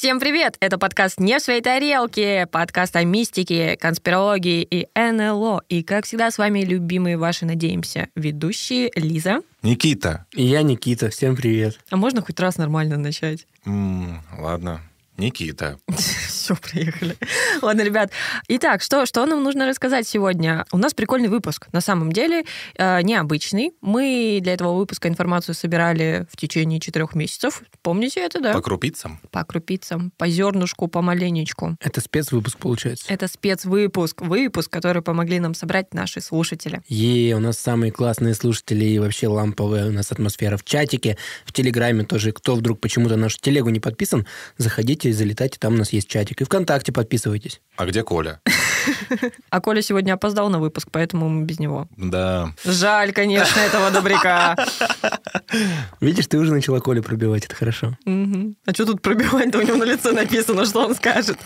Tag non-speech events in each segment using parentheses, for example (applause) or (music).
Всем привет! Это подкаст «Не в своей тарелке», подкаст о мистике, конспирологии и НЛО. И, как всегда, с вами любимые ваши, надеемся, ведущие Лиза. Никита. И я Никита, всем привет. А можно хоть раз нормально начать? М, ладно. Никита. (laughs) Все, (laughs) приехали. Ладно, ребят. Итак, что, что нам нужно рассказать сегодня? У нас прикольный выпуск. На самом деле, э, необычный. Мы для этого выпуска информацию собирали в течение четырех месяцев. Помните это, да? По крупицам. По крупицам, по зернышку, по маленечку. Это спецвыпуск получается. Это спецвыпуск, выпуск, который помогли нам собрать наши слушатели. Е, у нас самые классные слушатели и вообще ламповая у нас атмосфера в чатике, в Телеграме тоже. Кто вдруг почему-то на нашу телегу не подписан, заходите и залетайте, там у нас есть чатик. И ВКонтакте подписывайтесь. А где Коля? (laughs) А Коля сегодня опоздал на выпуск, поэтому мы без него. Да. Жаль, конечно, этого добряка. (laughs) Видишь, ты уже начала Колю пробивать, это хорошо. А что тут пробивать-то? У него на лице написано, что он скажет.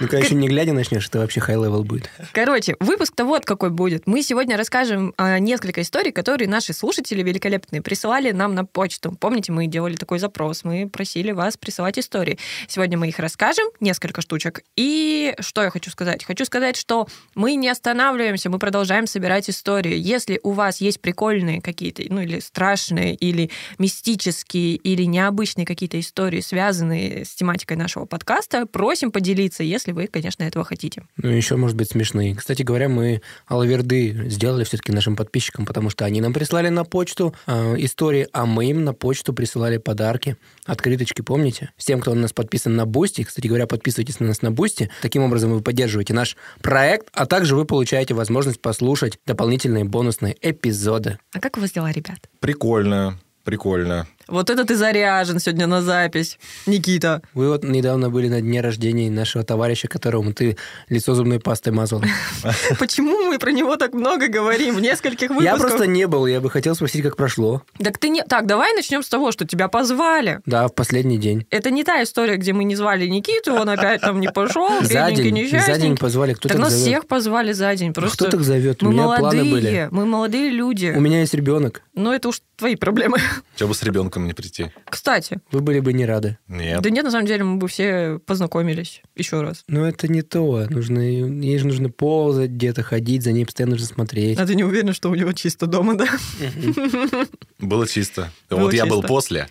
Ну, конечно, не глядя начнешь, это вообще high-level будет. Короче, выпуск-то вот какой будет. Мы сегодня расскажем а, несколько историй, которые наши слушатели великолепные присылали нам на почту. Помните, мы делали такой запрос, мы просили вас присылать истории. Сегодня мы их расскажем, несколько штучек. И что я хочу сказать? Хочу сказать, что мы не останавливаемся, мы продолжаем собирать истории. Если у вас есть прикольные какие-то, ну или страшные, или мистические, или необычные какие-то истории, связанные с тематикой нашего подкаста, просим поделиться, если вы, конечно, этого хотите. Ну, еще, может быть, смешные. Кстати говоря, мы алаверды сделали все-таки нашим подписчикам, потому что они нам прислали на почту э, истории, а мы им на почту присылали подарки. Открыточки, помните? Всем, кто у нас подписан на Бусти, кстати говоря, подписывайтесь на нас на Бусти. Таким образом вы поддерживаете наш проект, а также вы получаете возможность послушать дополнительные бонусные эпизоды. А как у вас дела, ребят? Прикольно. Прикольно. Вот это ты заряжен сегодня на запись, Никита. Вы вот недавно были на дне рождения нашего товарища, которому ты лицо зубной пастой мазал. (laughs) Почему мы про него так много говорим в нескольких выпусках? Я просто не был, я бы хотел спросить, как прошло. Так ты не... Так, давай начнем с того, что тебя позвали. Да, в последний день. Это не та история, где мы не звали Никиту, он опять там не пошел, (laughs) За день, за несчастненький. день позвали. Кто Так так нас зовет? всех позвали за день. Просто Кто так зовет? У мы меня молодые, планы были. мы молодые люди. У меня есть ребенок. Но это уж твои проблемы. Чего бы с ребенком не прийти? Кстати, Вы были бы не рады. Нет. да нет, на самом деле мы бы все познакомились еще раз. Но это не то. Нужно, ей же нужно ползать где-то, ходить, за ней постоянно нужно смотреть. А ты не уверена, что у него чисто дома, да? Было чисто. Вот я был после,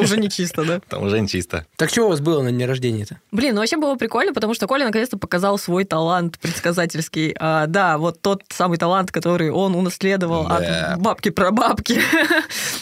Уже, не чисто, да? (laughs) там уже не чисто. Так что у вас было на дне рождения-то? Блин, ну вообще было прикольно, потому что Коля наконец-то показал свой талант предсказательский. А, да, вот тот самый талант, который он унаследовал Да. от бабки про бабки.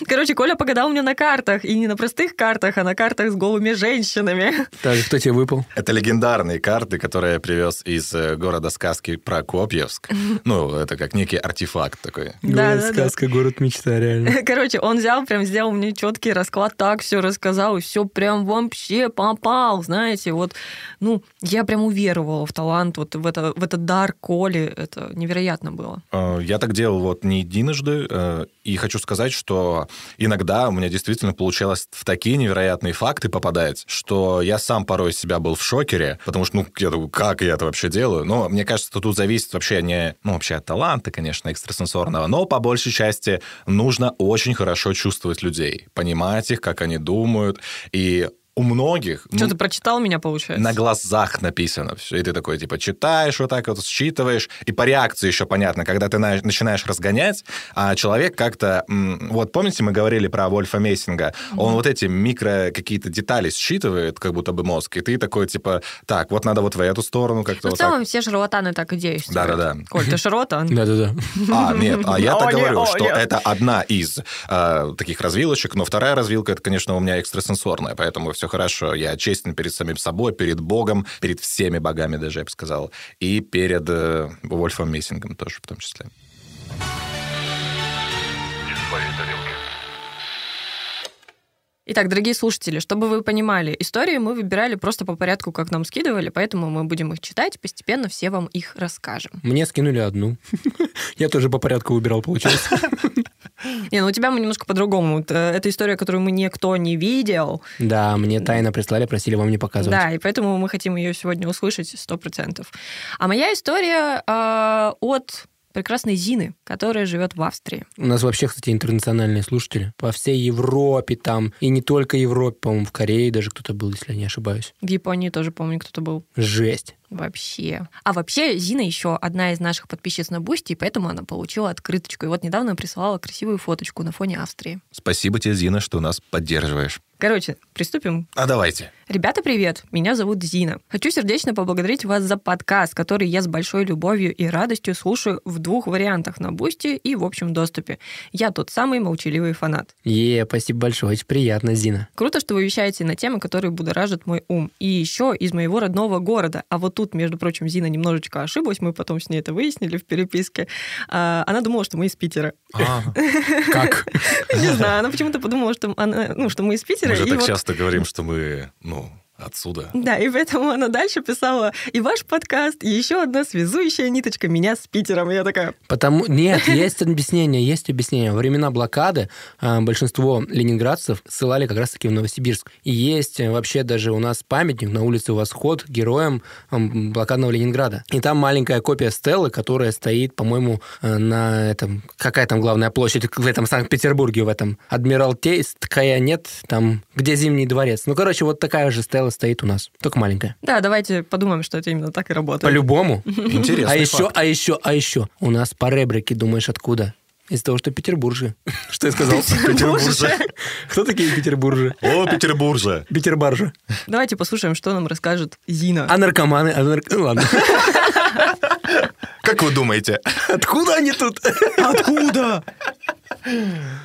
Короче, Коля погадал мне на картах, и не на простых картах, а на картах с голыми женщинами. Так, кто тебе выпал? Это легендарные карты, которые я привез из э, города сказки Прокопьевск. (laughs) Ну, это как некий артефакт такой. Да, Город да, да. сказка, город мечта, реально. (laughs) Короче, он взял, прям сделал мне четкий расклад, так все рассказал, и все прям вообще попал, знаете, вот, ну, я прям уверовала в талант, вот в, это, в этот дар Коли, это невероятно было. Э, Я так делал вот не единожды, э, и хочу сказать, что иногда у меня действительно получалось в такие невероятные факты попадать, что я сам порой себя был в шокере, потому что, ну, я думаю, как я это вообще делаю? Но мне кажется, что тут зависит вообще не, ну, вообще от таланта, конечно, экстрасенсорного, но по большей части нужно очень хорошо чувствовать людей, понимать их, как они думают, и у многих... Что, ну, ты прочитал меня, получается? на глазах написано все. И ты такой, типа, читаешь вот так вот, считываешь, и по реакции еще понятно, когда ты на- начинаешь разгонять, а человек как-то... Вот помните, мы говорили про Вольфа Мессинга? Он вот эти микро какие-то детали считывает, как будто бы мозг, и ты такой, типа, так, вот надо вот в эту сторону как-то Ну, в вот так. целом все шарлатаны так и действуют. Да-да-да. Коль, ты шарлатан? (laughs) Да-да-да. А, нет, а я (laughs) О, так не, говорю, что это одна из э, таких развилочек, но вторая развилка, это, конечно, у меня экстрасенсорная, поэтому все хорошо. Я честен перед самим собой, перед Богом, перед всеми богами даже, я бы сказал, и перед э, Вольфом Мессингом тоже в том числе. Итак, дорогие слушатели, чтобы вы понимали, истории мы выбирали просто по порядку, как нам скидывали, поэтому мы будем их читать, постепенно все вам их расскажем. Мне скинули одну. Я тоже по порядку выбирал, получается. (laughs) Не, ну у тебя мы немножко по-другому. Э, это история, которую мы никто не видел. Да, мне тайно прислали, просили вам не показывать. Да, и поэтому мы хотим ее сегодня услышать сто процентов. А моя история э, от прекрасной Зины, которая живет в Австрии. У нас вообще, кстати, интернациональные слушатели. По всей Европе там. И не только Европе, по-моему, в Корее даже кто-то был, если я не ошибаюсь. В Японии тоже, помню, кто-то был. Жесть. Вообще. А вообще, Зина еще одна из наших подписчиц на Boosty, и поэтому она получила открыточку. И вот недавно присылала красивую фоточку на фоне Австрии. Спасибо тебе, Зина, что нас поддерживаешь. Короче, приступим. А давайте. Ребята, привет! Меня зовут Зина. Хочу сердечно поблагодарить вас за подкаст, который я с большой любовью и радостью слушаю в двух вариантах на Boosty и в общем доступе. Я тот самый молчаливый фанат. Е, спасибо большое, очень приятно, Зина. Круто, что вы вещаете на темы, которые будоражат мой ум. И еще из моего родного города. А вот тут, между прочим, Зина немножечко ошиблась, мы потом с ней это выяснили в переписке. А, она думала, что мы из Питера. А, Как? (laughs) Не знаю, она почему-то подумала, что, она, ну, что мы из Питера. Мы же так вот- часто говорим, что мы, ну, отсюда. Да, и поэтому она дальше писала и ваш подкаст, и еще одна связующая ниточка меня с Питером. Я такая, Потому... Нет, (laughs) есть объяснение, есть объяснение. Во времена блокады а, большинство ленинградцев ссылали как раз-таки в Новосибирск. И есть э, вообще даже у нас памятник на улице Восход героям блокадного Ленинграда. И там маленькая копия стелы, которая стоит, по-моему, э, на этом... Какая там главная площадь в этом Санкт-Петербурге, в этом? Адмиралтейская, нет? Там, где Зимний дворец. Ну, короче, вот такая же стела стоит у нас. Только маленькая. да, давайте подумаем, что это именно так и работает. По-любому. Интересный А еще, а еще, а еще. У нас по ребрике, думаешь, откуда? Из того, что петербуржи. (laughs) Что я сказал? Петербурже. Кто такие петербуржи? О, Петербурже. Петербаржи. Давайте послушаем, что нам расскажет Зина. А наркоманы? А нар- ну, ладно. (laughs) Как вы думаете? Откуда они тут? Откуда?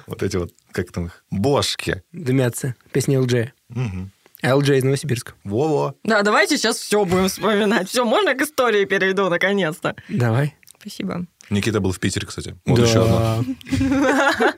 Вот эти вот, как там их, бошки. Дымятся. Песня ЛД. Мгм. ЛД из Новосибирска. Во-во. Да, давайте сейчас все будем вспоминать. Все, можно к истории перейду наконец-то? Давай. Спасибо. Никита был в Питере, кстати. Вот еще одно. (laughs)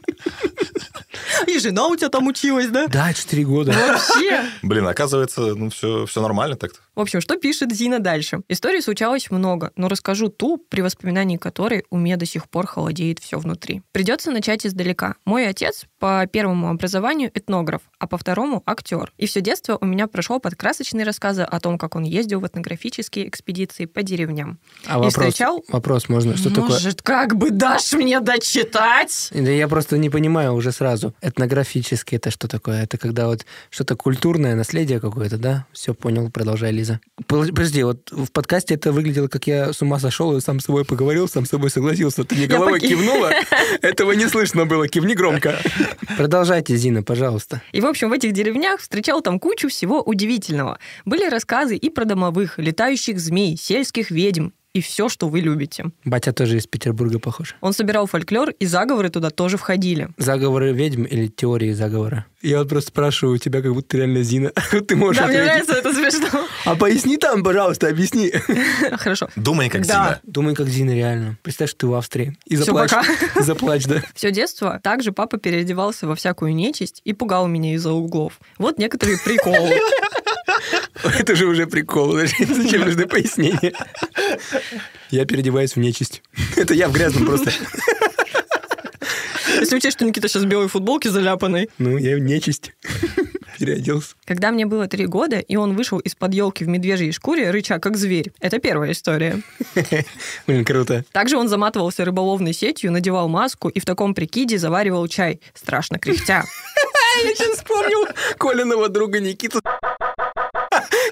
(laughs) И жена у тебя там училась, да? Да, 4 года. Вообще. (laughs) Блин, оказывается, ну все, все нормально так-то. В общем, что пишет Зина дальше? Историй случалось много, но расскажу ту, при воспоминании которой у меня до сих пор холодеет все внутри. Придется начать издалека. Мой отец по первому образованию этнограф, а по второму актер. И все детство у меня прошло под красочные рассказы о том, как он ездил в этнографические экспедиции по деревням. А И вопрос, встречал? вопрос можно? Что такое? Может, как бы дашь мне дочитать? Да я просто не понимаю уже сразу. Этнографически это что такое? Это когда вот что-то культурное наследие какое-то, да? Все понял, продолжай, Лиза. Подожди, вот в подкасте это выглядело, как я с ума сошел и сам с собой поговорил, сам с собой согласился. Ты мне головой поки- кивнула? (laughs) Этого не слышно было, кивни громко. Продолжайте, Зина, пожалуйста. И, в общем, в этих деревнях встречал там кучу всего удивительного. Были рассказы и про домовых, летающих змей, сельских ведьм и все, что вы любите. Батя тоже из Петербурга похож. Он собирал фольклор, и заговоры туда тоже входили. Заговоры ведьм или теории заговора? Я вот просто спрашиваю у тебя, как будто реально Зина. (laughs) Ты можешь Да, мне ответить. нравится, это смешно. А поясни там, пожалуйста, объясни. (laughs) Хорошо. Думай, как Да. Зина. Думай, как Зина реально. Представь, что ты в Австрии. И заплачь. пока. (laughs) И заплачь, да. Все детство также папа переодевался во всякую нечисть и пугал меня из-за углов. Вот некоторые приколы. Это же уже прикол. Зачем нужны пояснения? Я переодеваюсь в нечисть. Это я в грязном просто. Если учесть, что Никита сейчас в белой футболке заляпанной. Ну, я в нечисть. Переоделся. Когда мне было три года, и он вышел из-под елки в медвежьей шкуре, рыча как зверь. Это первая история. Блин, круто. Также он заматывался рыболовной сетью, надевал маску и в таком прикиде заваривал чай, страшно кряхтя. (laughs) Я сейчас вспомнил Колиного друга Никиту.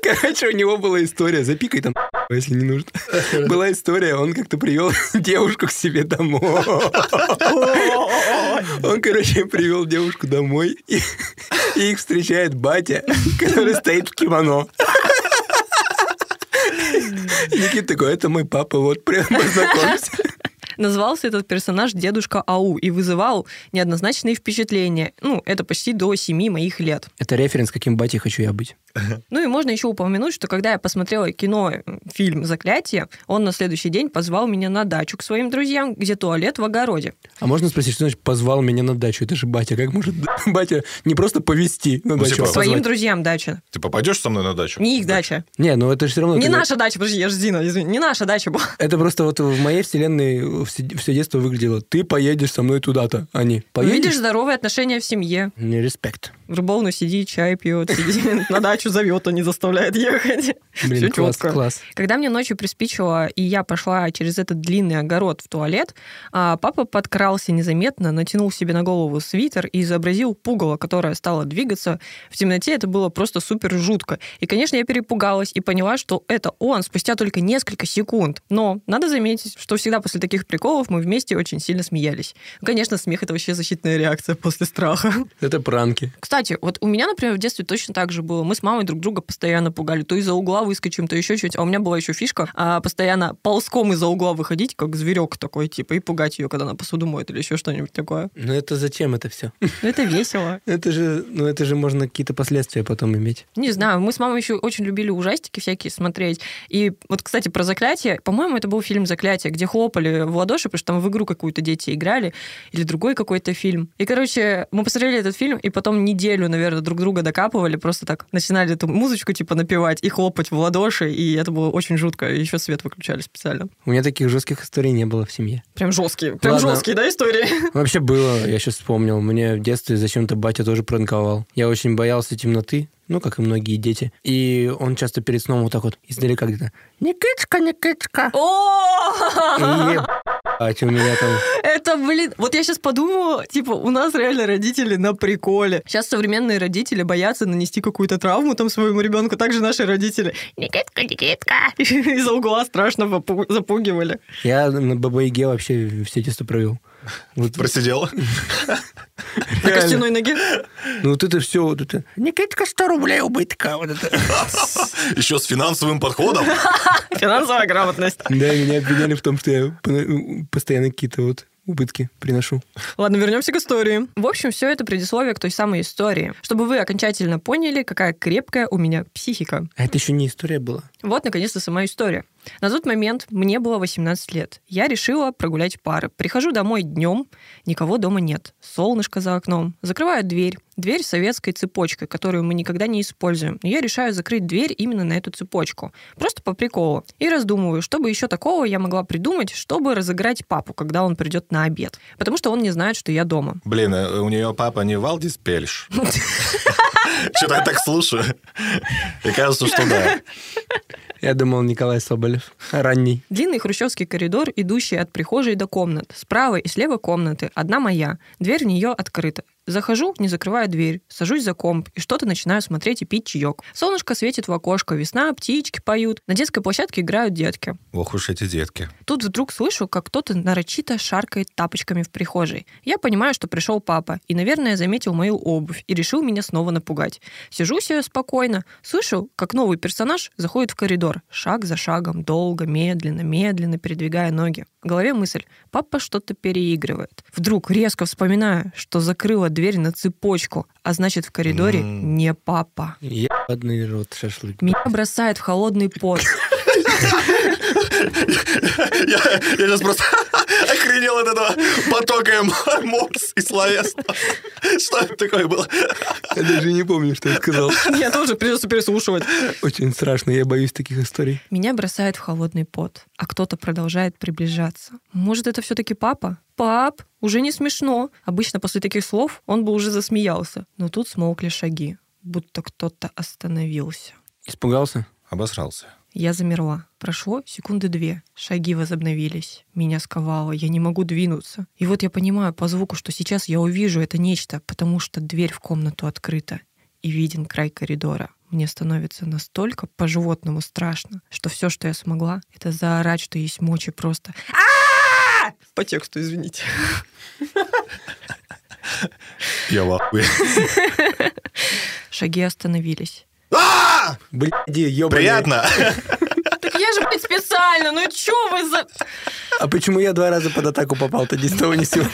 Короче, у него была история. Запикай там, (laughs) если не нужно. (laughs) Была история, он как-то привел (laughs) девушку к себе домой. Он, короче, привел девушку домой, и, и их встречает батя, который стоит в кимоно. Никита такой, это мой папа, вот прям познакомься. Назвался этот персонаж Дедушка Ау и вызывал неоднозначные впечатления. Ну, это почти до семи моих лет. Это референс, каким батей хочу я быть. (laughs) Ну и можно еще упомянуть, что когда я посмотрела кино, фильм «Заклятие», он на следующий день позвал меня на дачу к своим друзьям, где туалет в огороде. А можно спросить, что значит позвал меня на дачу? Это же батя. Как может (laughs) батя не просто повести на Ну, дачу, типа, а Своим позвать? друзьям дача. Ты попадешь со мной на дачу? Не их дача. Не, ну это же все равно... Не когда- наша дача, подожди, я же Зина, извини. Не наша дача была. Это просто вот в моей вселенной все, все детство выглядело. Ты поедешь со мной туда-то, а не поедешь? Видишь здоровые отношения в семье. Не респект. Рыбовну сидит, чай пьет, сидит, (laughs) на дачу зовет, а не заставляет ехать. Блин, Всё класс, чётко. класс. Когда мне ночью приспичило, и я пошла через этот длинный огород в туалет, а, папа подкрался незаметно, натянул себе на голову свитер и изобразил пугало, которое стало двигаться. В темноте это было просто супер жутко. И, конечно, я перепугалась и поняла, что это он спустя только несколько секунд. Но надо заметить, что всегда после таких приколов мы вместе очень сильно смеялись. Ну, Конечно, смех — это вообще защитная реакция после страха. Это пранки. Кстати, вот у меня, например, в детстве точно так же было. Мы с мамой друг друга постоянно пугали. То из-за угла выскочим, то еще чуть. А у меня была еще фишка а, постоянно ползком из-за угла выходить, как зверек такой, типа, и пугать ее, когда она посуду моет или еще что-нибудь такое. Ну это зачем это все? Ну, это весело. (laughs) Это же, ну это же можно какие-то последствия потом иметь. Не знаю, мы с мамой еще очень любили ужастики всякие смотреть. И вот, кстати, про заклятие. По-моему, это был фильм «Заклятие», где хлопали в ладоши, потому что там в игру какую-то дети играли, или другой какой-то фильм. И, короче, мы посмотрели этот фильм, и потом неделю, наверное, друг друга докапывали, просто так начинали эту музычку, типа, напевать и хлопать в ладоши, и это было очень жутко. И еще свет выключали специально. У меня таких жестких историй не было в семье. Прям жесткие. Прям Ладно. жесткие, да, истории? (laughs) Вообще было, я сейчас вспомнил. Мне в детстве зачем-то батя тоже пранковал. Я очень боялся темноты, ну, как и многие дети. И он часто перед сном вот так вот издалека где-то «Никитичка, Никитичка». О! И ебать, у меня там... Это, блин, вот я сейчас подумала, типа, у нас реально родители на приколе. Сейчас современные родители боятся нанести какую-то травму там своему ребенку, также наши родители. Никитка, Никитка. (laughs) Из-за угла страшно запугивали. Я на Баба-Яге вообще все детство провел. Вот, Просидел? На костяной ноге. ну вот это все, вот это... Никитка, 100 рублей убытка. Вот это. (laughs) Еще с финансовым подходом? (laughs) Финансовая грамотность. Да, и меня обвиняли в том, что я по- постоянно какие-то вот убытки приношу. Ладно, вернемся к истории. В общем, все это предисловие к той самой истории, чтобы вы окончательно поняли, какая крепкая у меня психика. А это еще не история была. Вот, наконец-то, сама история. На тот момент мне было 18 лет. Я решила прогулять пары. Прихожу домой днем, никого дома нет. Солнышко за окном. Закрываю дверь. Дверь с советской цепочкой, которую мы никогда не используем. Но я решаю закрыть дверь именно на эту цепочку. Просто по приколу. И раздумываю, что бы еще такого я могла придумать, чтобы разыграть папу, когда он придет на обед. Потому что он не знает, что я дома. Блин, э, у нее папа не Валдис Пельш. (laughs) Что-то я так слушаю. И кажется, что да. Я думал, Николай Соболев. Ранний. Длинный хрущевский коридор, идущий от прихожей до комнат. Справа и слева комнаты, одна моя. Дверь в нее открыта. Захожу, не закрывая дверь, сажусь за комп и что-то начинаю смотреть и пить чаек. Солнышко светит в окошко, весна, птички поют. На детской площадке играют детки. Ох уж эти детки. Тут вдруг слышу, как кто-то нарочито шаркает тапочками в прихожей. Я понимаю, что пришел папа, и, наверное, заметил мою обувь и решил меня снова напугать. Сижу себе спокойно, слышу, как новый персонаж заходит в коридор, шаг за шагом, долго, медленно, медленно передвигая ноги. В голове мысль, папа что-то переигрывает. Вдруг резко вспоминаю, что закрыла дверь на цепочку, а значит, в коридоре М. не папа. Ебаный рот шашлык. Меня бросает в холодный пот. (laughs) Я сейчас просто (laughs) охренел от этого потока эмоций и словесного. Что это такое было? Я даже не помню, что я сказал. (laughs) Я тоже придется переслушивать. Очень страшно, я боюсь таких историй. Меня бросает в холодный пот, а кто-то продолжает приближаться. Может, это все-таки папа? Пап, уже не смешно. Обычно после таких слов он бы уже засмеялся. Но тут смолкли шаги, будто кто-то остановился. Испугался? Обосрался. Я замерла. Прошло секунды две. Шаги возобновились. Меня сковало. Я не могу двинуться. И вот я понимаю по звуку, что сейчас я увижу это нечто, потому что дверь в комнату открыта. И виден край коридора. Мне становится настолько по-животному страшно, что все, что я смогла, это заорать, что есть мочи просто. По тексту, извините. Я в. Шаги остановились. А! Блядь, ёбаный. Приятно. (laughs) Так я же, блядь, специально, ну чё вы за... А почему я два раза под атаку попал-то ни с того ни с сего?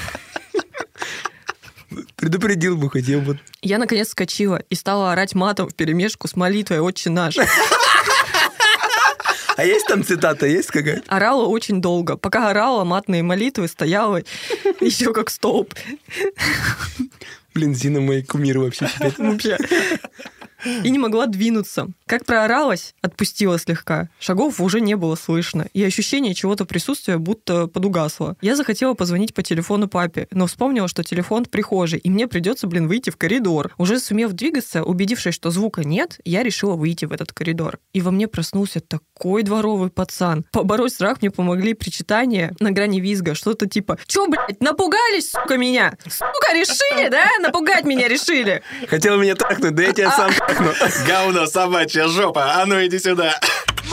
Предупредил бы хоть, вот... Я, наконец, вскочила и стала орать матом в перемешку с молитвой «Отче наш». (laughs) А есть там цитата, есть какая-то? Орала очень долго. Пока орала, матные молитвы стояла (laughs) еще как столб. Блин, Зина мой кумир вообще. Вообще. И не могла двинуться. Как прооралась, отпустила слегка. Шагов уже не было слышно. И ощущение чего-то присутствия будто подугасло. Я захотела позвонить по телефону папе, но вспомнила, что телефон в прихожей, и мне придется, блин, выйти в коридор. Уже сумев двигаться, убедившись, что звука нет, я решила выйти в этот коридор. И во мне проснулся такой дворовый пацан. Побороть страх мне помогли причитания на грани визга. Что-то типа «Чё, блядь, напугались, сука, меня? Сука, решили, да? Напугать меня решили!» Хотел меня трахнуть, да я тебя сам трахну. Говно, собачья жопа, а ну иди сюда.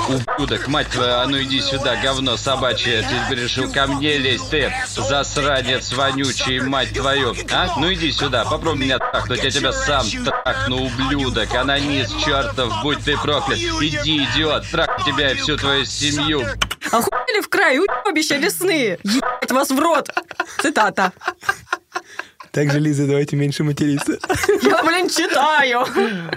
Ублюдок, мать твою, а ну иди сюда, говно собачье. Ты решил ко мне лезть, ты засранец вонючий, мать твою. А? Ну иди сюда, попробуй меня трахнуть, я тебя сам трахну, ублюдок. Анонист чертов, будь ты проклят. Иди, идиот, трах тебя и всю твою семью. Охуели в край, уебища лесные! Ебать вас в рот! Цитата. Также, Лиза, давайте меньше материться. Я, блин, читаю.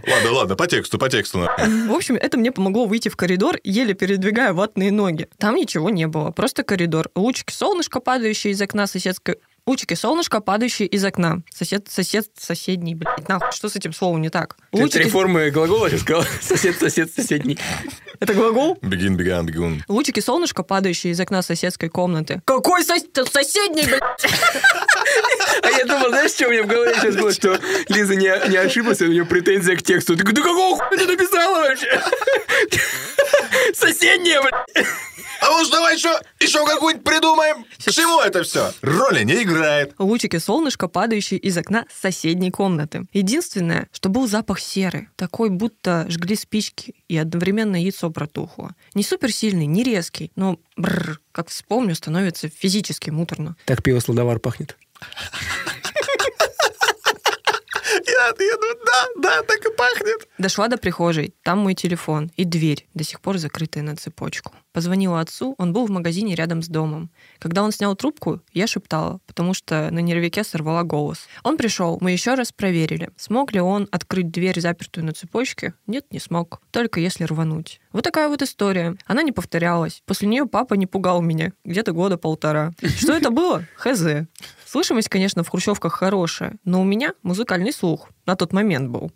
Ладно, ладно, по тексту, по тексту. В общем, это мне помогло выйти в коридор, еле передвигая ватные ноги. Там ничего не было, просто коридор. Лучики солнышко, падающие из окна соседской Лучики солнышко, падающие из окна. Сосед, сосед, соседний, блядь, нахуй, что с этим словом не так? Ты Лучики... реформы глагола (laughs) сейчас сказал? Сосед, сосед, соседний. Это глагол? Бегин, беган, бегун. Лучики солнышко, падающие из окна соседской комнаты. Какой сос... соседний, блядь? (laughs) А я думал, знаешь, что у меня в голове сейчас было, что Лиза не, не ошиблась, у нее претензия к тексту. Ты, да какого хуя ты написала вообще? (laughs) Соседняя, блядь. А может, давай еще, еще какую-нибудь придумаем? К чему это все? Роли не играет. Лучики солнышко, падающие из окна соседней комнаты. Единственное, что был запах серы. Такой, будто жгли спички, и одновременно яйцо протухло. Не суперсильный, не резкий, но, бррр, как вспомню, становится физически муторно. Так пиво сладовар пахнет. (laughs) Я отъеду, да, да, так и пахнет. Дошла до прихожей, там мой телефон и дверь, до сих пор закрытая на цепочку. Позвонила отцу, он был в магазине рядом с домом. Когда он снял трубку, я шептала, потому что на нервике сорвала голос. Он пришел, мы еще раз проверили, смог ли он открыть дверь, запертую на цепочке. Нет, не смог, только если рвануть. Вот такая вот история. Она не повторялась. После нее папа не пугал меня где-то года полтора. Что это было? Хз. Слышимость, конечно, в хрущевках хорошая, но у меня музыкальный слух на тот момент был.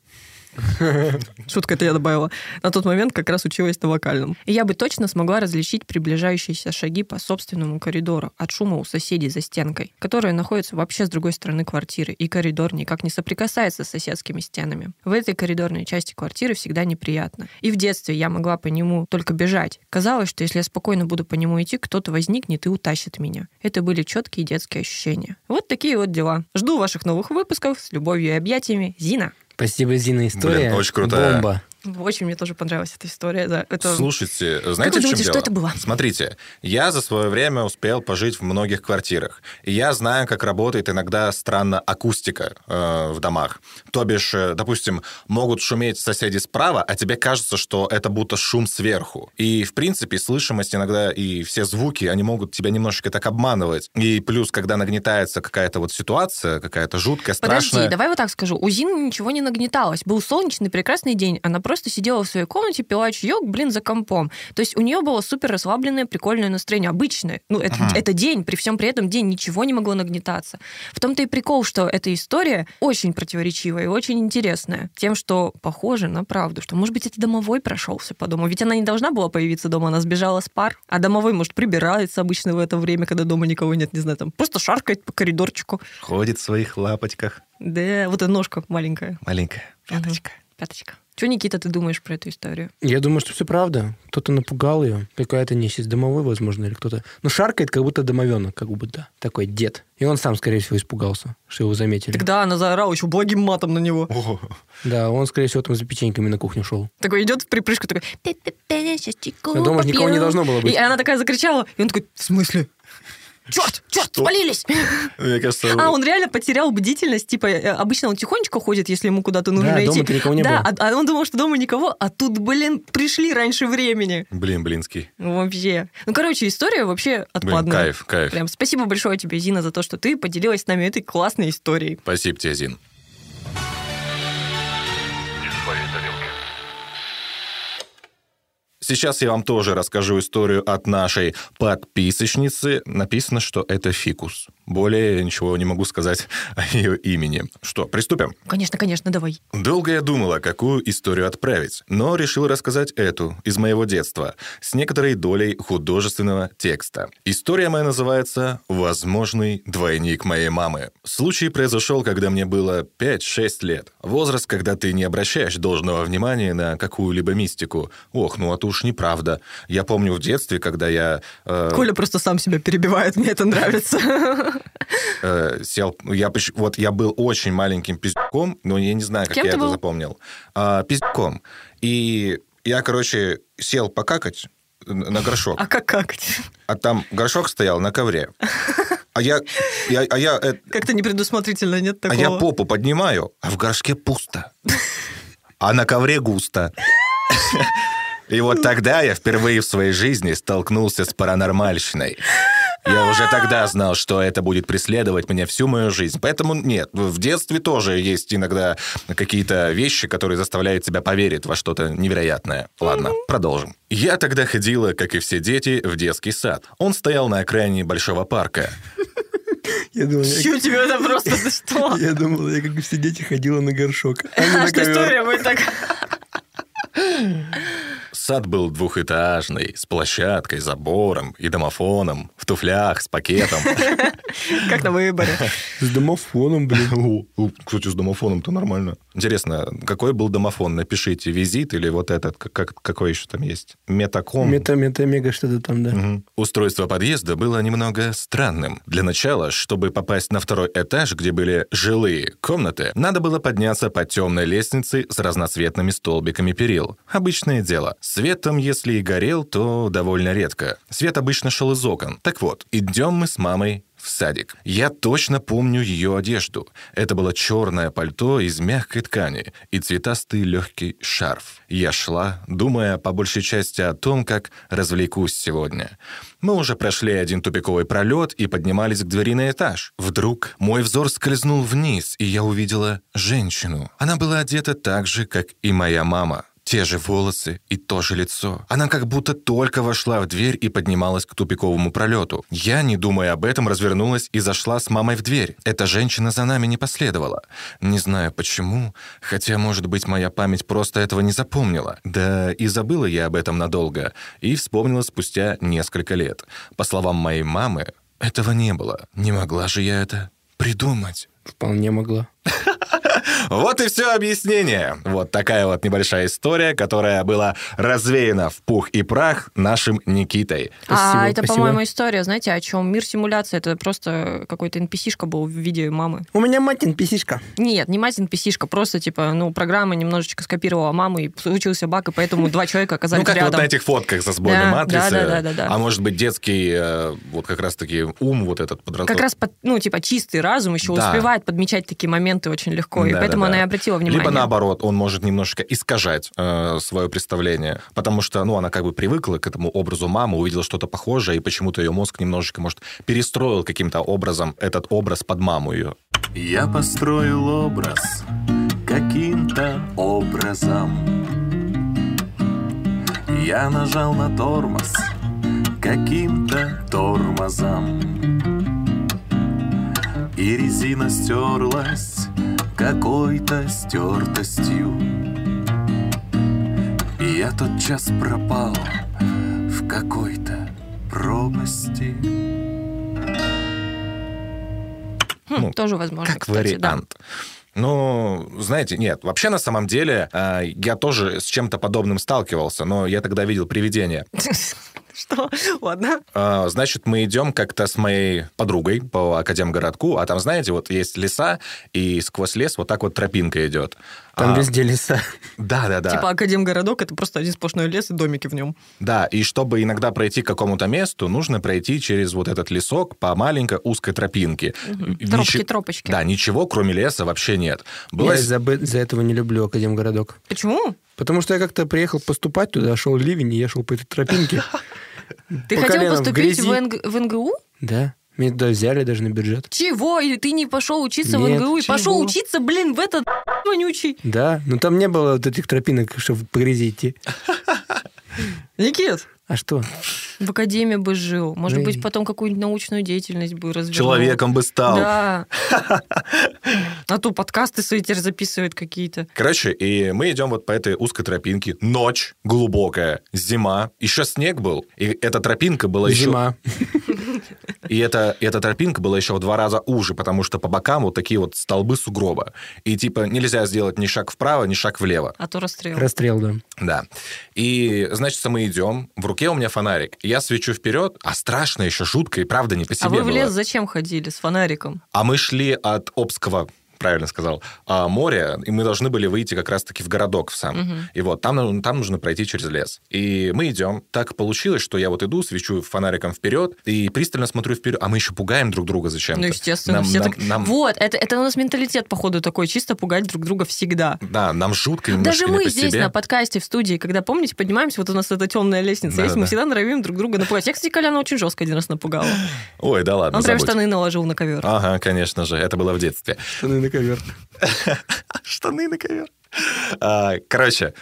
Шутка это я добавила. На тот момент как раз училась на вокальном. И я бы точно смогла различить приближающиеся шаги по собственному коридору от шума у соседей за стенкой, которая находится вообще с другой стороны квартиры, и коридор никак не соприкасается с соседскими стенами. В этой коридорной части квартиры всегда неприятно. И в детстве я могла по нему только бежать. Казалось, что если я спокойно буду по нему идти, кто-то возникнет и утащит меня. Это были четкие детские ощущения. Вот такие вот дела. Жду ваших новых выпусков. С любовью и объятиями. Зина. Спасибо, Зина, история. Блин, очень крутая. Бомба. Очень мне тоже понравилась эта история. Да. Это... Слушайте, Как знаете, вы в чем думаете, что дело? это было? Смотрите, я за свое время успел пожить в многих квартирах. И я знаю, как работает иногда странно акустика э, в домах. То бишь, э, допустим, могут шуметь соседи справа, а тебе кажется, что это будто шум сверху. И, в принципе, слышимость иногда и все звуки, они могут тебя немножечко так обманывать. И плюс, когда нагнетается какая-то вот ситуация, какая-то жуткая, страшная... Подожди, давай вот так скажу. У Зины ничего не нагнеталось. Был солнечный, прекрасный день. Она просто сидела в своей комнате, пила чаек, блин, за компом. То есть у нее было супер расслабленное, прикольное настроение. Обычное. Ну, это, это день, при всем при этом день ничего не могло нагнетаться. В том-то и прикол, что эта история очень противоречивая и очень интересная. Тем, что похоже на правду. Что, может быть, это домовой прошелся по дому. Ведь она не должна была появиться дома, она сбежала с пар. А домовой, может, прибирается обычно в это время, когда дома никого нет, не знаю, там просто шаркает по коридорчику. Ходит в своих лапочках. Да, вот эта ножка маленькая. Маленькая пяточка. Пяточка. Что, Никита, ты думаешь про эту историю? Я думаю, что все правда. Кто-то напугал ее. Какая-то нечисть домовой, возможно, или кто-то. Ну, шаркает, как будто домовенок, как будто. Такой дед. И он сам, скорее всего, испугался, что его заметили. Тогда она заорала еще благим матом на него. О, Да, он, скорее всего, там за печеньками на кухню шел. Такой идет в припрыжку, такой... «Пе-пе-пе, сейчас чайку А дома ж никого не попью». должно было быть. И она такая закричала, и он такой, в смысле? Черт, черт, спалились! (laughs) Мне кажется... А, он реально потерял бдительность. Типа, э, обычно он тихонечко ходит, если ему куда-то нужно Да, идти. дома-то никого не да, было. а, а он думал, что дома никого, а тут, блин, пришли раньше времени. Блин, блинский. Вообще. Ну, короче, история вообще Блин, отпадная. кайф, кайф. Прям спасибо большое тебе, Зина, за то, что ты поделилась с нами этой классной историей. Спасибо тебе, Зин. Сейчас я вам тоже расскажу историю от нашей подписочницы. Написано, что это фикус. Более ничего не могу сказать (laughs) о ее имени. Что, приступим? Конечно, конечно, давай. Долго я думала, какую историю отправить, но решил рассказать эту, из моего детства, с некоторой долей художественного текста. История моя называется «Возможный двойник моей мамы». Случай произошел, когда мне было 5-6 лет. Возраст, когда ты не обращаешь должного внимания на какую-либо мистику. Ох, ну это уж неправда. Я помню в детстве, когда я... э, Коля просто сам себя перебивает, мне это нравится. э, сел, я, вот я был очень маленьким пиздюком, но я не знаю, как я это запомнил. А, пиздюком. И я, короче, сел покакать на горшок, А как какать? а там горшок стоял на ковре. А я, я, а я, Как-то непредусмотрительно, нет а такого? я попу поднимаю, а в горшке пусто. А на ковре густо. И вот тогда я впервые в своей жизни столкнулся с паранормальщиной. Я уже тогда знал, что это будет преследовать меня всю мою жизнь. Поэтому нет, в детстве тоже есть иногда какие-то вещи, которые заставляют тебя поверить во что-то невероятное. Ладно, продолжим. Я тогда ходила, как и все дети, в детский сад. Он стоял на окраине большого парка. Я думал, я, Чё тебе это просто, ты что? (laughs) я думал, я как и все дети ходила на горшок. а (laughs) на Что история будет так? (laughs) Сад был двухэтажный, с площадкой, забором и домофоном, в туфлях, с пакетом. (laughs) Как на выборе. С домофоном, блин. Кстати, с домофоном-то нормально. Интересно, какой был домофон? Напишите, визит или вот этот, как- как, какой еще там есть? Метаком? Мета, мета, мега что-то там, да. Устройство подъезда было немного странным. Для начала, чтобы попасть на второй этаж, где были жилые комнаты, надо было подняться по темной лестнице с разноцветными столбиками перил. Обычное дело. Светом, если и горел, то довольно редко. Свет обычно шел из окон. Так вот, идем мы с мамой в садик. Я точно помню ее одежду. Это было черное пальто из мягкой ткани и цветастый легкий шарф. Я шла, думая по большей части о том, как развлекусь сегодня. Мы уже прошли один тупиковый пролет и поднимались к двери на этаж. Вдруг мой взор скользнул вниз, и я увидела женщину. Она была одета так же, как и моя мама. Те же волосы и то же лицо. Она как будто только вошла в дверь и поднималась к тупиковому пролету. Я, не думая об этом, развернулась и зашла с мамой в дверь. Эта женщина за нами не последовала. Не знаю почему, хотя, может быть, моя память просто этого не запомнила. Да и забыла я об этом надолго. И вспомнила спустя несколько лет. По словам моей мамы, этого не было. Не могла же я это придумать. Вполне могла. (laughs) Вот и все объяснение. Вот такая вот небольшая история, которая была развеяна в пух и прах нашим Никитой. А Спасибо, это, спасибо. по-моему, история, знаете, о чем? Мир симуляции. Это просто какой-то NPC-шка был в виде мамы. У меня матин писишка. Нет, не мать NPC-шка, просто, типа, ну, программа немножечко скопировала маму, и случился баг, и поэтому два человека Ну, оказались как вот рядом. на этих фотках со сборной матрицы. да, да, да, да. А может быть, детский, э, вот как раз-таки ум вот этот подросток. Как раз, под- ну, типа, чистый разум еще успевает подмечать такие моменты очень легко, и поэтому да, она да. и обратила внимание. Либо наоборот, он может немножечко искажать э, свое представление, потому что, ну, она как бы привыкла к этому образу мамы, увидела что-то похожее, и почему-то ее мозг немножечко, может, перестроил каким-то образом этот образ под маму ее. Я построил образ каким-то образом. Я нажал на тормоз каким-то тормозом. И резина стерлась какой-то стертостью. И я тотчас пропал в какой-то пропасти. Хм, ну, тоже возможно, Как кстати, да. вариант. Ну, знаете, нет, вообще на самом деле э, я тоже с чем-то подобным сталкивался, но я тогда видел привидение. (laughs) (laughs) Что? Ладно. А, Значит, мы идем как-то с моей подругой по Академгородку, а там, знаете, вот есть леса, и сквозь лес вот так вот тропинка идет. Там А, везде леса. Да, да, да. Типа Академгородок, это просто один сплошной лес и домики в нем. Да, и чтобы иногда пройти к какому-то месту, нужно пройти через вот этот лесок по маленькой узкой тропинке. Ничи- Тропки, тропочки. Да, ничего, кроме леса, вообще нет. Было Я из-за из-за этого не люблю Академгородок. Почему? Потому что я как-то приехал поступать туда, шел ливень, и я шел по этой тропинке. Ты хотел поступить в НГУ? Да, меня туда взяли даже на бюджет. Чего? И ты не пошел учиться в Нет, НГУ? И чего? пошел учиться, блин, в этот (laughs) вонючий. Да, но там не было вот этих тропинок, чтобы по грязи идти. (laughs) Никит, А что? в академии бы жил. Может Ну быть, потом какую-нибудь научную деятельность бы развил. Человеком бы стал. Да. (laughs) А то подкасты свои теперь записывают какие-то. Короче, и мы идем вот по этой узкой тропинке. Ночь глубокая, зима. Еще снег был. И эта тропинка была еще... Зима. И эта, и эта тропинка была еще в два раза уже, потому что по бокам вот такие вот столбы сугроба. И типа нельзя сделать ни шаг вправо, ни шаг влево. А то расстрел. Расстрел, да. Да. И, значит, мы идем, в руке у меня фонарик. Я свечу вперед, а страшно еще, жутко, и правда не по себе А вы в было. лес зачем ходили с фонариком? А мы шли от Обского правильно сказал, а, моря, и мы должны были выйти как раз-таки в городок в сам. И вот там, там нужно пройти через лес. И мы идем. Так получилось, что я вот иду, свечу фонариком вперед, и пристально смотрю вперед, а мы еще пугаем друг друга зачем-то. Ну, естественно, Нам- все нам- так... нам- Вот, это, это у нас менталитет, походу, такой, чисто пугать друг друга всегда. Да, нам жутко немножко Даже не мы здесь себе. на подкасте в студии, когда, помните, поднимаемся, вот у нас эта темная лестница есть, мы Да-да. всегда норовим друг друга напугать. Я, кстати, Коляна очень жестко один раз напугала. Ой, да ладно, Он прям забудь. штаны наложил на ковер. Ага, конечно же, это было в детстве. Штаны на ковер. (laughs) Штаны на ковер. А, Короче,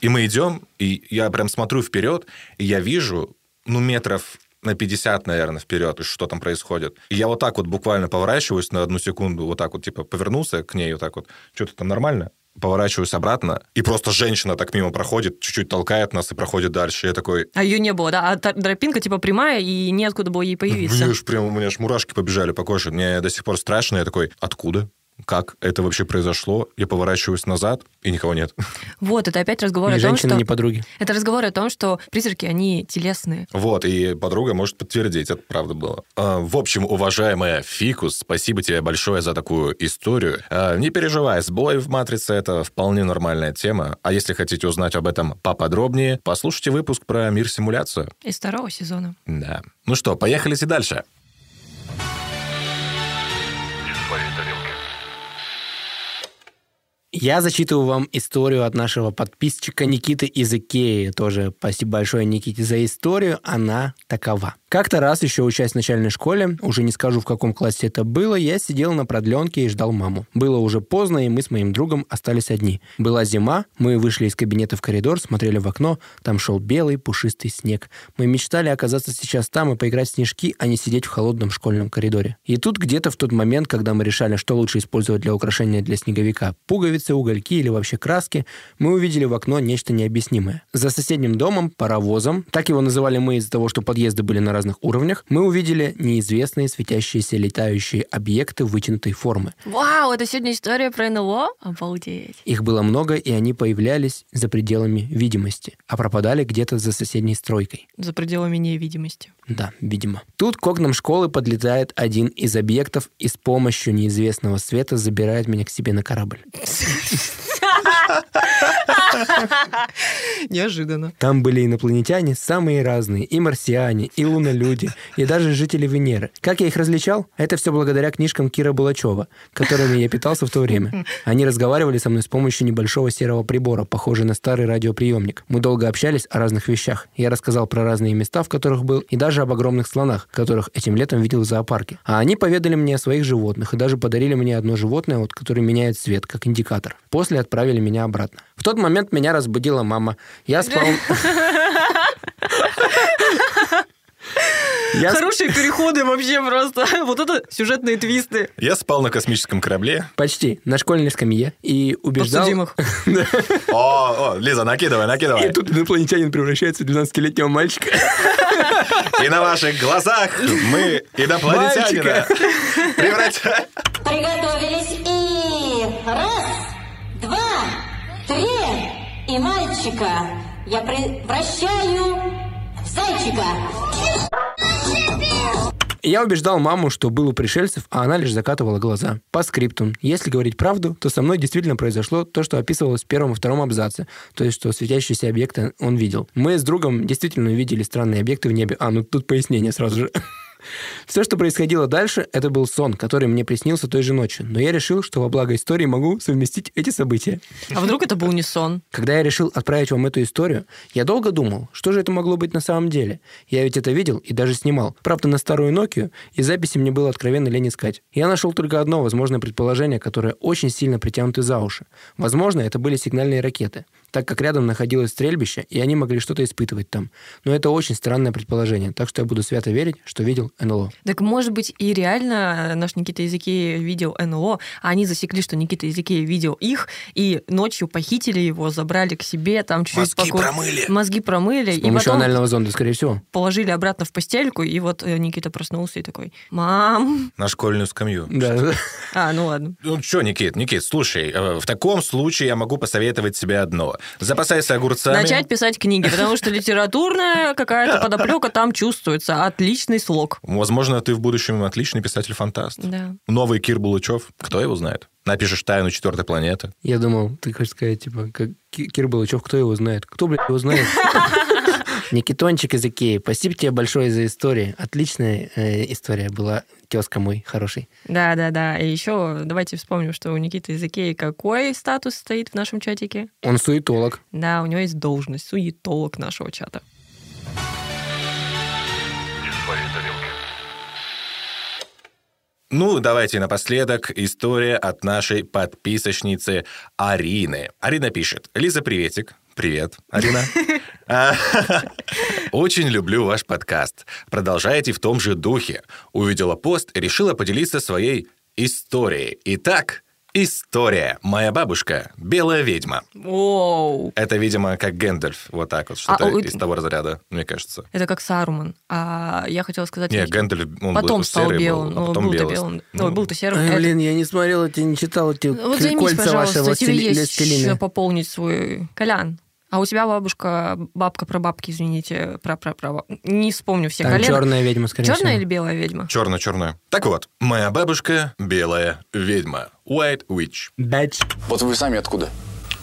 и мы идем, и я прям смотрю вперед, и я вижу, ну, метров на 50, наверное, вперед, и что там происходит. И я вот так вот буквально поворачиваюсь на одну секунду, вот так вот, типа, повернулся к ней вот так вот. Что-то там нормально? Поворачиваюсь обратно, и просто женщина так мимо проходит, чуть-чуть толкает нас и проходит дальше. Я такой, А ее не было, да? А тропинка типа прямая, и неоткуда было ей появиться. мне ж прям, у меня аж мурашки побежали по коже. Мне до сих пор страшно. Я такой, откуда? Как это вообще произошло? Я поворачиваюсь назад, и никого нет. Вот, это опять разговор Ни о том, женщины, что... ни подруги. Это разговор о том, что призраки, они телесные. Вот, и подруга может подтвердить, это правда было. А, В общем, уважаемая Фикус, спасибо тебе большое за такую историю. А, Не переживай, сбой в «Матрице» — это вполне нормальная тема. А если хотите узнать об этом поподробнее, послушайте выпуск про мир-симуляцию. Из второго сезона. Да. Ну что, поехали дальше. Я зачитываю вам историю от нашего подписчика Никиты из Икеи. Тоже спасибо большое Никите за историю. Она такова. Как-то раз, еще учась в начальной школе, уже не скажу, в каком классе это было, я сидел на продленке и ждал маму. Было уже поздно, и мы с моим другом остались одни. Была зима, мы вышли из кабинета в коридор, смотрели в окно, там шел белый пушистый снег. Мы мечтали оказаться сейчас там и поиграть в снежки, а не сидеть в холодном школьном коридоре. И тут где-то в тот момент, когда мы решали, что лучше использовать для украшения для снеговика, пуговицы, угольки или вообще краски, мы увидели в окно нечто необъяснимое. За соседним домом, паровозом, так его называли мы из-за того, что подъезды были на разных уровнях, мы увидели неизвестные светящиеся летающие объекты вытянутой формы. Вау, это сегодня история про НЛО? Обалдеть. Их было много, и они появлялись за пределами видимости, а пропадали где-то за соседней стройкой. За пределами невидимости. Да, видимо. Тут к окнам школы подлетает один из объектов и с помощью неизвестного света забирает меня к себе на корабль. (laughs) Неожиданно. Там были инопланетяне самые разные, и марсиане, и лунолюди, и даже жители Венеры. Как я их различал? Это все благодаря книжкам Кира Булачева, которыми я питался в то время. Они разговаривали со мной с помощью небольшого серого прибора, похожего на старый радиоприемник. Мы долго общались о разных вещах. Я рассказал про разные места, в которых был, и даже об огромных слонах, которых этим летом видел в зоопарке. А они поведали мне о своих животных и даже подарили мне одно животное, вот, которое меняет цвет, как индикатор. После отправили меня обратно. В тот момент меня разбудила мама. Я спал... (laughs) Я Хорошие переходы вообще просто. (laughs) Вот это сюжетные твисты. Я спал на космическом корабле. Почти. На школьной скамье. И убеждал... Подсудимых. (laughs) О, Лиза, накидывай, И накидывай. тут инопланетянин превращается в 12-летнего мальчика. И на ваших глазах мы инопланетянина превратяем. Приготовились и раз, два, три. И мальчика я превращаю Зайчика. Я убеждал маму, что был у пришельцев, а она лишь закатывала глаза. По скриптум. Если говорить правду, то со мной действительно произошло то, что описывалось в первом и втором абзаце. То есть, что светящиеся объекты он видел. Мы с другом действительно увидели странные объекты в небе. А, ну тут пояснение сразу же. (laughs) Все, что происходило дальше, это был сон, который мне приснился той же ночью. Но я решил, что во благо истории могу совместить эти события. А вдруг это был не сон? Когда я решил отправить вам эту историю, я долго думал, что же это могло быть на самом деле. Я ведь это видел и даже снимал. Правда, на старую Nokia, и записи мне было откровенно лень искать. Я нашел только одно возможное предположение, которое очень сильно притянуто за уши. Возможно, это были сигнальные ракеты, так как рядом находилось стрельбище, и они могли что-то испытывать там. Но это очень странное предположение, так что я буду свято верить, что видел НЛО. Так может быть и реально наш Никита Языки видел НЛО, а они засекли, что Никита Языки видел их, и ночью похитили его, забрали к себе, там чуть-чуть Мозги поку- промыли. Мозги промыли, С и помощью потом анального зонда, скорее всего. положили обратно в постельку, и вот э, Никита проснулся и такой, мам. На школьную скамью. Да. А, ну ладно. Ну что, Никит, Никит, слушай, э, в таком случае я могу посоветовать тебе одно. Запасайся огурцами. Начать писать книги, потому что литературная какая-то подоплека там чувствуется. Отличный слог. Возможно, ты в будущем отличный писатель-фантаст. Да. Новый Кир Булычев, кто его знает? Напишешь «Тайну четвертой планеты». Я думал, ты хочешь сказать, типа, как Ки- Кир Балычев, кто его знает? Кто, блядь, его знает? (laughs) Никитончик из Икеи, спасибо тебе большое за историю. Отличная э, история была, тезка мой хороший. Да, да, да. И еще давайте вспомним, что у Никиты из Икеи какой статус стоит в нашем чатике. Он суетолог. Да, у него есть должность, суетолог нашего чата. Ну, давайте напоследок история от нашей подписочницы Арины. Арина пишет. Лиза, приветик. Привет, Арина. (laughs) А, (laughs) Очень люблю ваш подкаст. Продолжайте в том же духе. Увидела пост и решила поделиться своей историей. Итак, история. Моя бабушка – белая ведьма. Воу. Это, видимо, как Гэндальф. Вот так вот, что-то А, у- из того разряда, мне кажется. Это как Саруман. А я хотела сказать... Не, я- Гэндальф, он Потом был стал серый белым. был, а Ну, потом был-то белый. белым. Ну, Ой, был-то серым. Это- блин, я не смотрел эти, не читал эти Вот займись, кольца пожалуйста, вашего тебе стили- есть стилина. что пополнить свой... Колян, а у тебя бабушка, бабка про бабки, извините, про про про не вспомню все Там черная ведьма, скорее Черная всего. или белая ведьма? Черно-черная. Так вот, моя бабушка – белая ведьма. White Witch. Bitch. Вот вы сами откуда?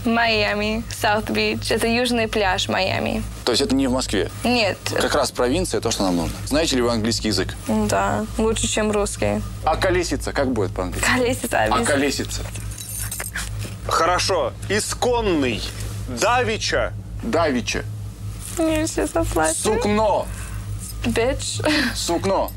Майами, Саут-Бич. Это южный пляж Майами. То есть это не в Москве? Нет, Как раз провинция, то, что нам нужно. Знаете ли вы английский язык? да, лучше, чем русский. А колесица как будет по-английски? Колесица, А колесица? Хорошо. Исконный. Давича. Давича. Мне все заплатят. Сукно. Бич. Сукно.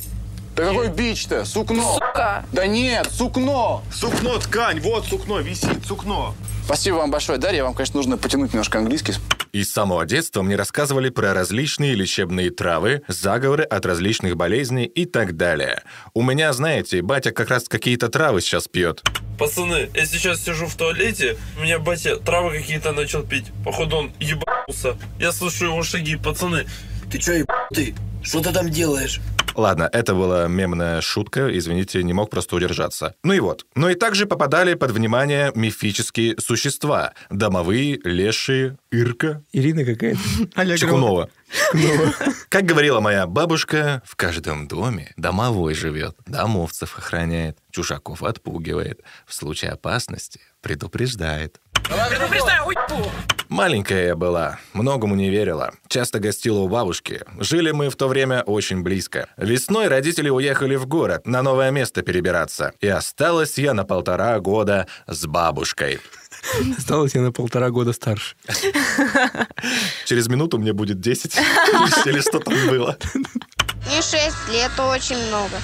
Да какой бич-то? Сукно. Сука. Да нет, сукно. Сукно, ткань. Вот сукно висит. Сукно. Спасибо вам большое, Дарья. Вам, конечно, нужно потянуть немножко английский. И с самого детства мне рассказывали про различные лечебные травы, заговоры от различных болезней и так далее. У меня, знаете, батя как раз какие-то травы сейчас пьет. Пацаны, я сейчас сижу в туалете, у меня батя травы какие-то начал пить. Походу он ебался. Я слышу его шаги, пацаны. Ты чё ебатый? Что ты там делаешь? Ладно, это была мемная шутка, извините, не мог просто удержаться. Ну и вот. Ну и также попадали под внимание мифические существа. Домовые, лешие, ирка, Ирина какая-то. (laughs) Чекунова. Как говорила моя бабушка, в каждом доме домовой живет, домовцев охраняет, чужаков отпугивает, в случае опасности предупреждает. Маленькая я была, многому не верила. Часто гостила у бабушки. Жили мы в то время очень близко. Весной родители уехали в город, на новое место перебираться. И осталась я на полтора года с бабушкой. Осталось я на полтора года старше. Через минуту мне будет 10. (laughs) Или- что там было. Мне 6 лет, очень много.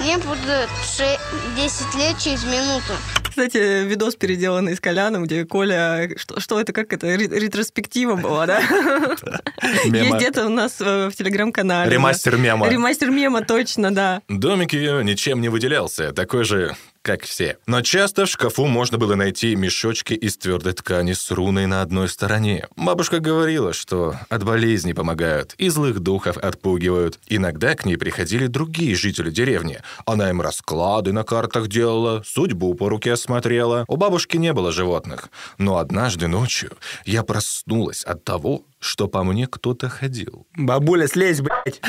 Мне будет ше- 10 лет через минуту. Кстати, видос переделанный с Коляном, где Коля... Что, что это, как это? Ре- Ретроспектива была, да? (laughs) Есть где-то у нас в телеграм-канале. Ремастер мема. Ремастер мема, точно, да. Домик ее ничем не выделялся, такой же, как все. Но часто в шкафу можно было найти мешочки из твердой ткани с руной на одной стороне. Бабушка говорила, что от болезней помогают и злых духов отпугивают. Иногда к ней приходили другие жители деревни. Она им расклады на картах делала, судьбу по руке смотрела. У бабушки не было животных. Но однажды ночью я проснулась от того, что по мне кто-то ходил. Бабуля, слезь, блядь.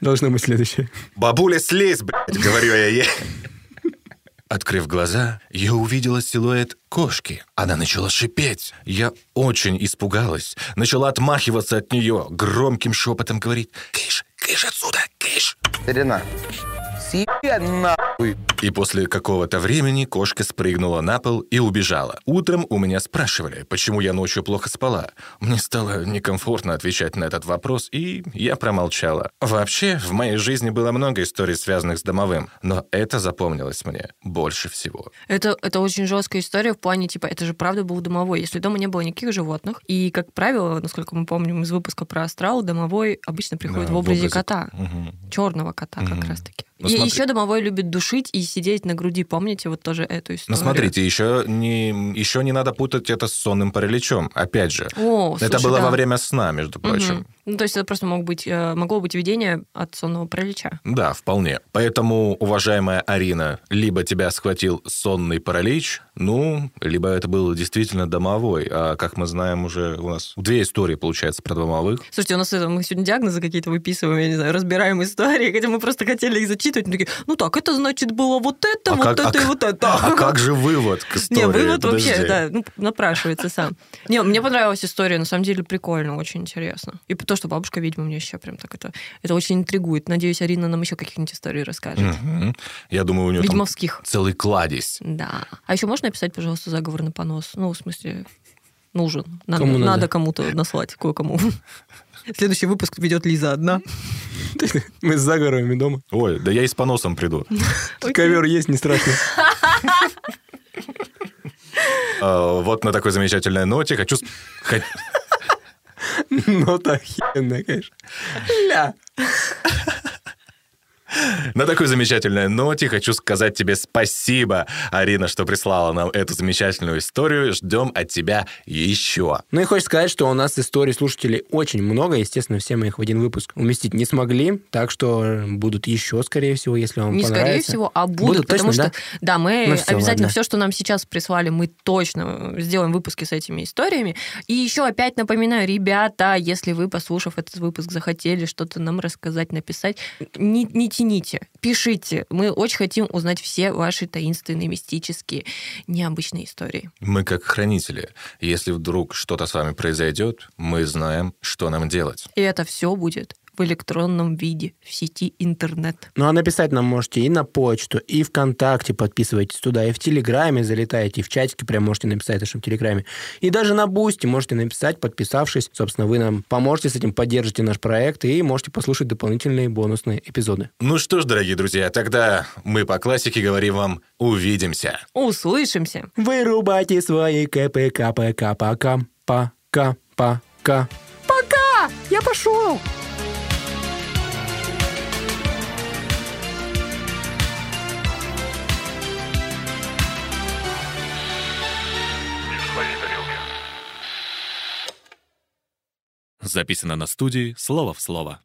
Должно быть следующее. «Бабуля, слезь, блядь!» — говорю я ей. Открыв глаза, я увидела силуэт кошки. Она начала шипеть. Я очень испугалась. Начала отмахиваться от нее. Громким шепотом говорить «Кыш, кыш отсюда, кыш!» Старина, съебя нахуй. И после какого-то времени кошка спрыгнула на пол и убежала. Утром у меня спрашивали, почему я ночью плохо спала. Мне стало некомфортно отвечать на этот вопрос, и я промолчала. Вообще, в моей жизни было много историй, связанных с домовым, но это запомнилось мне больше всего. Это, это очень жесткая история в плане, типа, это же правда был домовой. Если дома не было никаких животных, и, как правило, насколько мы помним из выпуска про астрал, домовой обычно приходит Да, в в образе образе- кота. Мгм. Черного кота как Мгм. раз-таки. Ну, и смотри- еще домовой любит душить и сидеть на груди. Помните вот тоже эту Но историю? смотрите, еще не, еще не надо путать это с сонным параличом. Опять же, О, это слушай, было да. во время сна, между прочим. Мгм. Ну, то есть это просто мог быть, э, могло быть видение от сонного паралича. Да, вполне. Поэтому, уважаемая Арина, либо тебя схватил сонный паралич, ну, либо это был действительно домовой. А как мы знаем, уже у нас две истории, получается, про домовых. Слушайте, у нас это, мы сегодня диагнозы какие-то выписываем, я не знаю, разбираем истории, (laughs) хотя мы просто хотели их зачитывать. Мы такие, ну так, это значит было вот это, А вот как- а это и к- вот это. А как же вывод к истории? Не, вывод вообще, Подожди. да, ну, напрашивается сам. Не, мне понравилась история, на самом деле прикольно, очень интересно. И то, что бабушка ведьма мне еще прям так это, это очень интригует. Надеюсь, Арина нам еще каких-нибудь историй расскажет. Я думаю, у нее Ведьмовских. целый кладезь. Да. А еще можно написать, пожалуйста, заговор на понос? Ну, в смысле, нужен. Надо, Кому надо? надо кому-то наслать, кое-кому. Следующий выпуск ведет Лиза одна. (laughs) Мы с заговорами дома. Ой, да я и с поносом приду. (laughs) Ковер есть, не страшно. (laughs) А, Вот на такой замечательной ноте хочу... Нота охеренная, конечно. Ля. На такой замечательной ноте хочу сказать тебе спасибо, Арина, что прислала нам эту замечательную историю. Ждем от тебя еще. Ну и хочется сказать, что у нас историй слушателей очень много. Естественно, все мы их в один выпуск уместить не смогли. Так что будут еще, скорее всего, если вам Не скорее понравится. всего, а будут, потому точно, что, да, мы Ну всё, обязательно ладно. все, что нам сейчас прислали, мы точно сделаем выпуски с этими историями. И еще опять напоминаю, ребята, если вы, послушав этот выпуск, захотели что-то нам рассказать, написать, не, не тяните, пишите. Мы очень хотим узнать все ваши таинственные, мистические, необычные истории. Мы как хранители. Если вдруг что-то с вами произойдет, мы знаем, что нам делать. И это все будет в электронном виде в сети интернет. Ну а написать нам можете и на почту, и ВКонтакте подписывайтесь туда, и в Телеграме залетаете, и в чатике прям можете написать в нашем Телеграме. И даже на Boosty можете написать, подписавшись. Собственно, вы нам поможете с этим, поддержите наш проект, и можете послушать дополнительные бонусные эпизоды. Ну что ж, дорогие друзья, тогда мы по классике говорим вам «увидимся». Услышимся! Вырубайте свои КПК, ПК, пока, пока, пока. Пока! Я пошел! Записано на студии «Слово в слово».